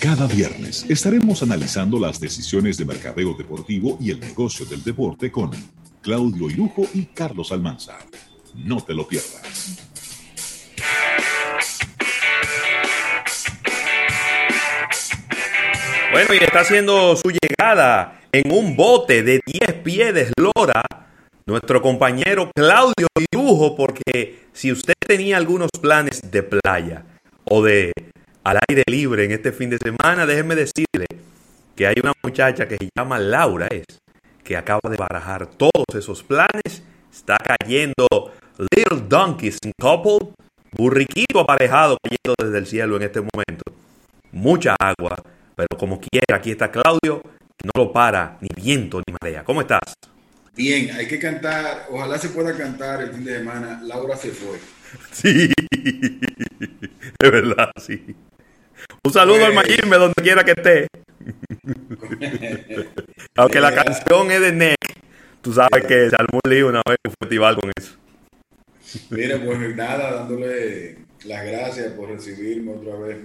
Cada viernes estaremos analizando las decisiones de mercadeo deportivo y el negocio del deporte con Claudio Irujo y Carlos Almanza. No te lo pierdas. Bueno, y está haciendo su llegada en un bote de 10 pies de eslora nuestro compañero Claudio Irujo, porque si usted tenía algunos planes de playa o de al aire libre en este fin de semana, déjeme decirle que hay una muchacha que se llama Laura, es, que acaba de barajar todos esos planes, está cayendo Little Donkeys in Couple, burriquito aparejado cayendo desde el cielo en este momento, mucha agua, pero como quiera, aquí está Claudio, que no lo para ni viento ni marea. ¿Cómo estás? Bien, hay que cantar, ojalá se pueda cantar el fin de semana, Laura se fue. Sí, de verdad, sí. Un saludo al pues- Mayimbe donde quiera que esté. Aunque la canción es de Nick, tú sabes que se armó un lío una vez en un festival con eso. Mira, pues nada, dándole las gracias por recibirme otra vez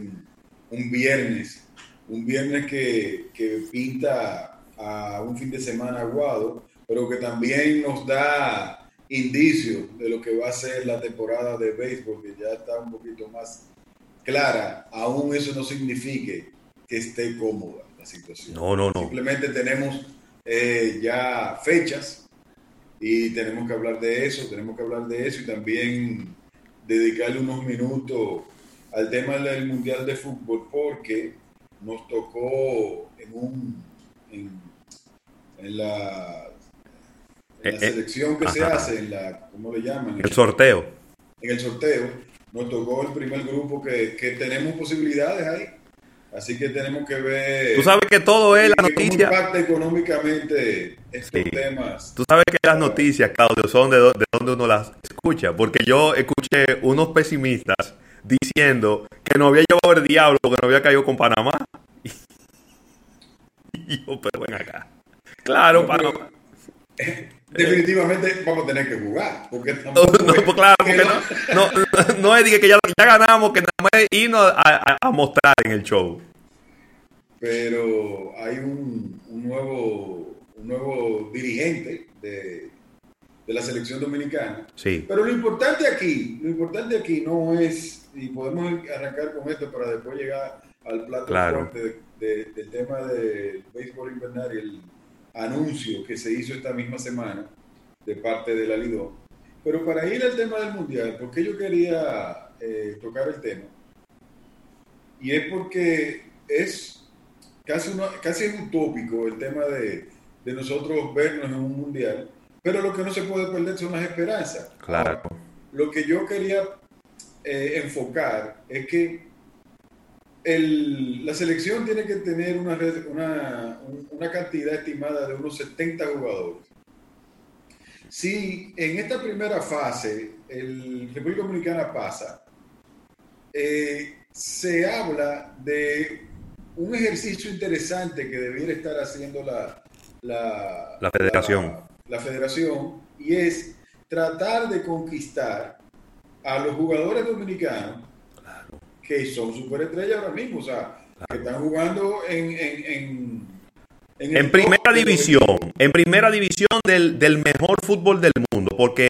un viernes un viernes que, pinta a un fin de semana aguado, pero que también nos da indicios de lo que va a ser la temporada de béisbol, que ya está un poquito más clara, aún eso no signifique que esté cómoda la situación. No, no, no. Simplemente tenemos eh, ya fechas y tenemos que hablar de eso, tenemos que hablar de eso y también dedicarle unos minutos al tema del Mundial de Fútbol, porque nos tocó en un en, la, en la eh, eh, selección que se hace, en la, ¿cómo le llaman? El sorteo. En el sorteo, nos tocó el primer grupo que, que tenemos posibilidades ahí. Así que tenemos que ver. Tú sabes que todo es la noticia. ¿Cómo impacta económicamente estos temas? Tú sabes que las noticias, Claudio, son de, de donde uno las escucha. Porque yo escuché unos pesimistas diciendo que no había llevado el diablo, que no había caído con Panamá. Y yo, pero ven acá. Claro, Panamá. Definitivamente vamos a tener que jugar. Porque no, pues claro, porque no, no, es que ya, ya, ganamos, que nada más irnos a, a, mostrar en el show. Pero hay un, un, nuevo, un nuevo dirigente de, de la selección dominicana. Sí. Pero lo importante aquí, lo importante aquí no es, y podemos arrancar con esto para después llegar al plato claro. del tema del béisbol invernal y el anuncio que se hizo esta misma semana de parte de la Lido. Pero para ir al tema del mundial, porque yo quería eh, tocar el tema? Y es porque es casi, casi utópico el tema de, de nosotros vernos en un mundial pero lo que no se puede perder son las esperanzas. Claro. lo que yo quería eh, enfocar es que el, la selección tiene que tener una, una, una cantidad estimada de unos 70 jugadores. Si en esta primera fase el República Dominicana pasa, eh, se habla de un ejercicio interesante que debiera estar haciendo la, la, la federación la federación y es tratar de conquistar a los jugadores dominicanos que son superestrellas ahora mismo, o sea, que están jugando en, en, en, primera división, en primera división del, mejor fútbol del mundo, porque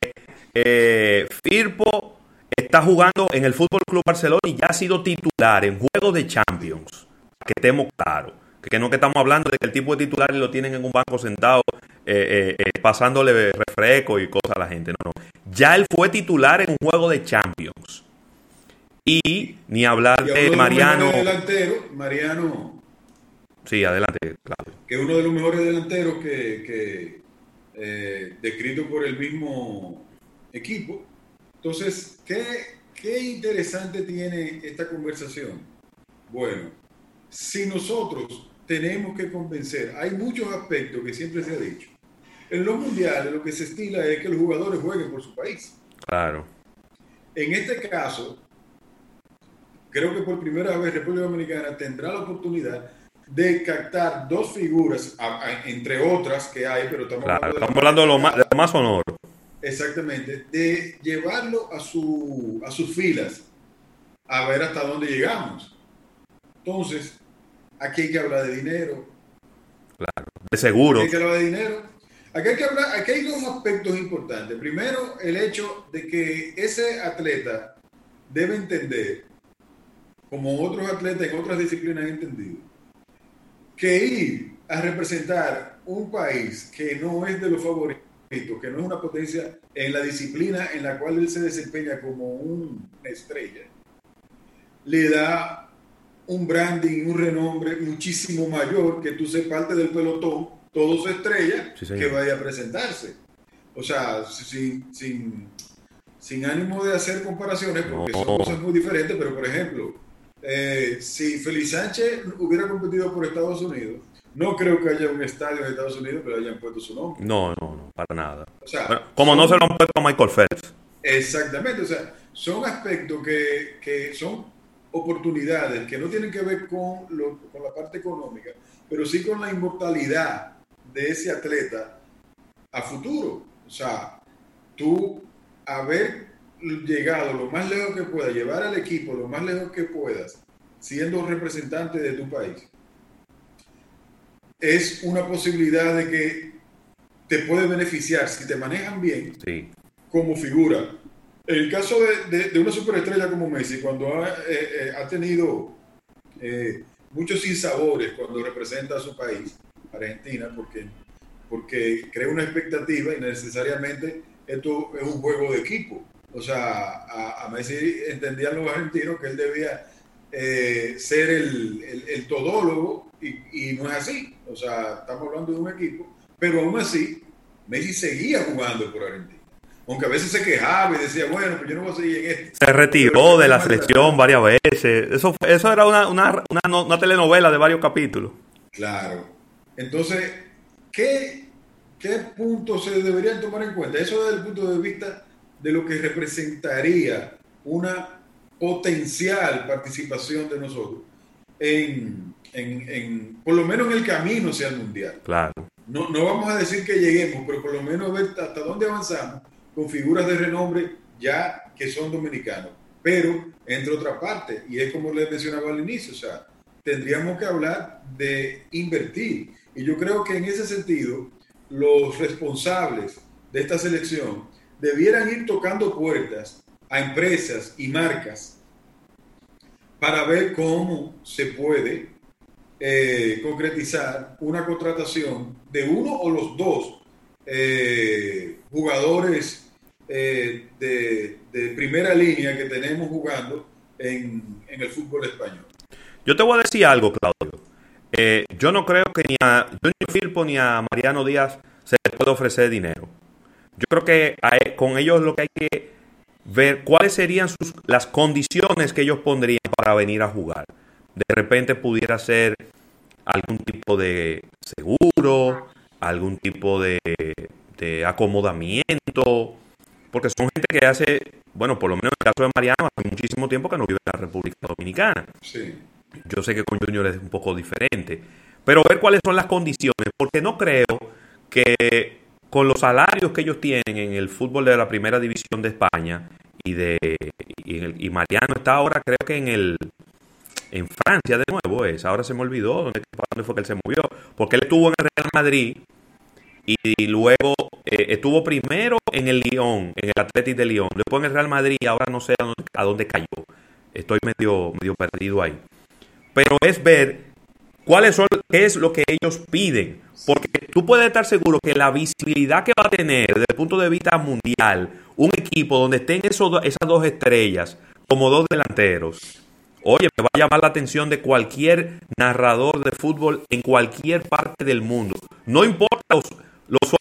eh, Firpo está jugando en el Fútbol Club Barcelona y ya ha sido titular en juegos de Champions, que estemos claros que no que estamos hablando de que el tipo de titulares lo tienen en un banco sentado eh, eh, pasándole refresco y cosas a la gente. No, no. Ya él fue titular en un juego de Champions. Y ni hablar de Mariano. delantero, Mariano. Sí, adelante, claro. Que es uno de los mejores delanteros que, que descrito por el mismo equipo. Entonces, ¿qué, ¿qué interesante tiene esta conversación? Bueno, si nosotros tenemos que convencer. Hay muchos aspectos que siempre se ha dicho. En los mundiales lo que se estila es que los jugadores jueguen por su país. Claro. En este caso, creo que por primera vez República Dominicana tendrá la oportunidad de captar dos figuras, entre otras que hay, pero estamos hablando, de, lo más, de más honor. Exactamente, de llevarlo a, su, a sus filas, a ver hasta dónde llegamos. Entonces, aquí hay que hablar de dinero. Claro, de seguro. Aquí hay que hablar de dinero. Aquí hay que hablar, aquí hay dos aspectos importantes. Primero, el hecho de que ese atleta debe entender, como otros atletas en otras disciplinas han entendido, que ir a representar un país que no es de los favoritos, que no es una potencia en la disciplina en la cual él se desempeña como una estrella, le da un branding, un renombre muchísimo mayor que tú seas parte del pelotón, todos estrellas, que vaya a presentarse. O sea, sin, sin, sin ánimo de hacer comparaciones, porque son cosas muy diferentes, pero por ejemplo, eh, si Feliz Sánchez hubiera competido por Estados Unidos, no creo que haya un estadio en Estados Unidos que le hayan puesto su nombre. No, no, no, para nada. O sea, como no se lo han puesto a Michael Phelps. Exactamente, o sea, son aspectos que, que son oportunidades que no tienen que ver con, lo, con la parte económica, pero sí con la inmortalidad de ese atleta a futuro. O sea, tú haber llegado lo más lejos que puedas, llevar al equipo lo más lejos que puedas, siendo representante de tu país, es una posibilidad de que te puede beneficiar si te manejan bien como figura. En el caso de, de, una superestrella como Messi, cuando ha, eh, eh, ha tenido eh, muchos sinsabores cuando representa a su país, Argentina, porque, porque crea una expectativa y necesariamente esto es un juego de equipo. O sea, a, Messi entendían los argentinos que él debía ser el, el, el todólogo y, no es así. O sea, estamos hablando de un equipo, pero aún así, Messi seguía jugando por Argentina. Aunque a veces se quejaba y decía, bueno, pues yo no voy a seguir en esto. Se retiró de la selección varias veces. Eso, eso era una, una, una, telenovela de varios capítulos. Claro. Entonces, ¿qué, ¿qué puntos se deberían tomar en cuenta? Eso desde el punto de vista de lo que representaría una potencial participación de nosotros en, en, por lo menos en el camino hacia el mundial. Claro. No, no vamos a decir que lleguemos, pero por lo menos ver hasta dónde avanzamos con figuras de renombre ya que son dominicanos. Pero, entre otras partes, y es como les mencionaba al inicio, o sea, tendríamos que hablar de invertir. Y yo creo que en ese sentido, los responsables de esta selección debieran ir tocando puertas a empresas y marcas para ver cómo se puede eh, concretizar una contratación de uno o los dos eh, jugadores eh, de, primera línea que tenemos jugando en, el fútbol español. Yo te voy a decir algo, Claudio. yo no creo que ni a Junior Firpo ni a Mariano Díaz se les puede ofrecer dinero. Yo creo que e, con ellos lo que hay que ver cuáles serían sus, las condiciones que ellos pondrían para venir a jugar de repente pudiera ser algún tipo de seguro, algún tipo de, acomodamiento, porque son gente que hace, bueno, por lo menos en el caso de Mariano, hace muchísimo tiempo que no vive en la República Dominicana. Yo sé que con Junior es un poco diferente, pero ver cuáles son las condiciones, porque no creo que con los salarios que ellos tienen en el fútbol de la primera división de España y de y Mariano está ahora creo que en el en Francia de nuevo es. Ahora se me olvidó dónde, fue que él se movió. Porque él estuvo en el Real Madrid y, luego eh, estuvo primero en el Lyon, en el Atlético de Lyon. Después en el Real Madrid, ahora no sé a dónde, cayó. Estoy medio perdido ahí. Pero es ver cuáles son, qué es lo que ellos piden. Porque tú puedes estar seguro que la visibilidad que va a tener desde el punto de vista mundial un equipo donde estén esas dos estrellas como dos delanteros Oye, me va a llamar la atención de cualquier narrador de fútbol en cualquier parte del mundo. No importa los,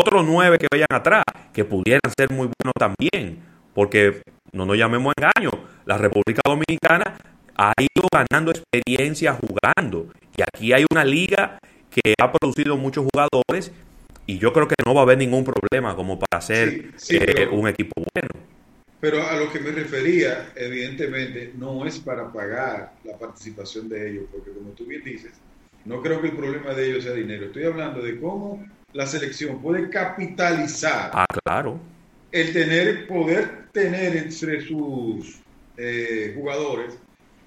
otros nueve que vayan atrás, que pudieran ser muy buenos también, porque no nos llamemos engaño. La República Dominicana ha ido ganando experiencia jugando. Y aquí hay una liga que ha producido muchos jugadores y yo creo que no va a haber ningún problema como para hacer eh, un equipo bueno. Pero a lo que me refería, evidentemente, no es para pagar la participación de ellos, porque como tú bien dices, no creo que el problema de ellos sea dinero. Estoy hablando de cómo la selección puede capitalizar. Ah, claro. El tener, poder tener entre sus eh, jugadores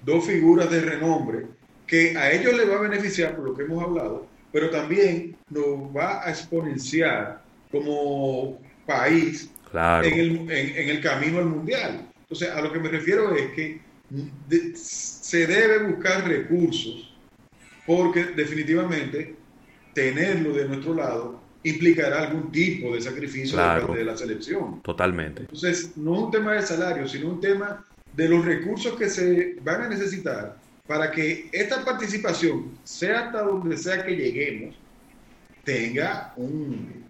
dos figuras de renombre que a ellos les va a beneficiar por lo que hemos hablado, pero también nos va a exponenciar como país en, el, en, el, camino al mundial. Entonces, a lo que me refiero es que se debe buscar recursos porque definitivamente tenerlo de nuestro lado implicará algún tipo de sacrificio de la selección. Totalmente. Entonces, no es un tema de salario, sino un tema de los recursos que se van a necesitar para que esta participación, sea hasta donde sea que lleguemos, tenga un,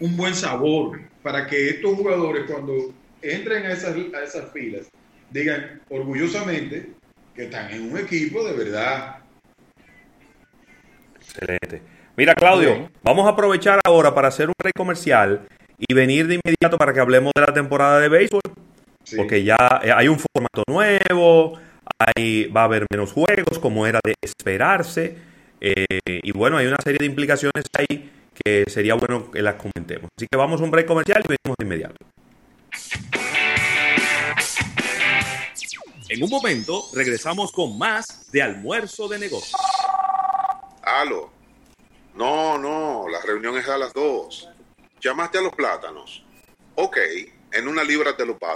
un buen sabor, para que estos jugadores cuando entren a esas, a esas filas digan orgullosamente que están en un equipo de verdad. Excelente. Mira, Claudio, vamos a aprovechar ahora para hacer un rey comercial y venir de inmediato para que hablemos de la temporada de béisbol. Porque ya eh, hay un formato nuevo, hay, va a haber menos juegos, como era de esperarse. Eh, y bueno, hay una serie de implicaciones ahí que sería bueno que las comentemos. Así que vamos a un break comercial y venimos de inmediato. En un momento regresamos con más de almuerzo de negocios. Aló. No, no, la reunión es a las dos. ¿Llamaste a los plátanos? Ok, en una libra te lo paso.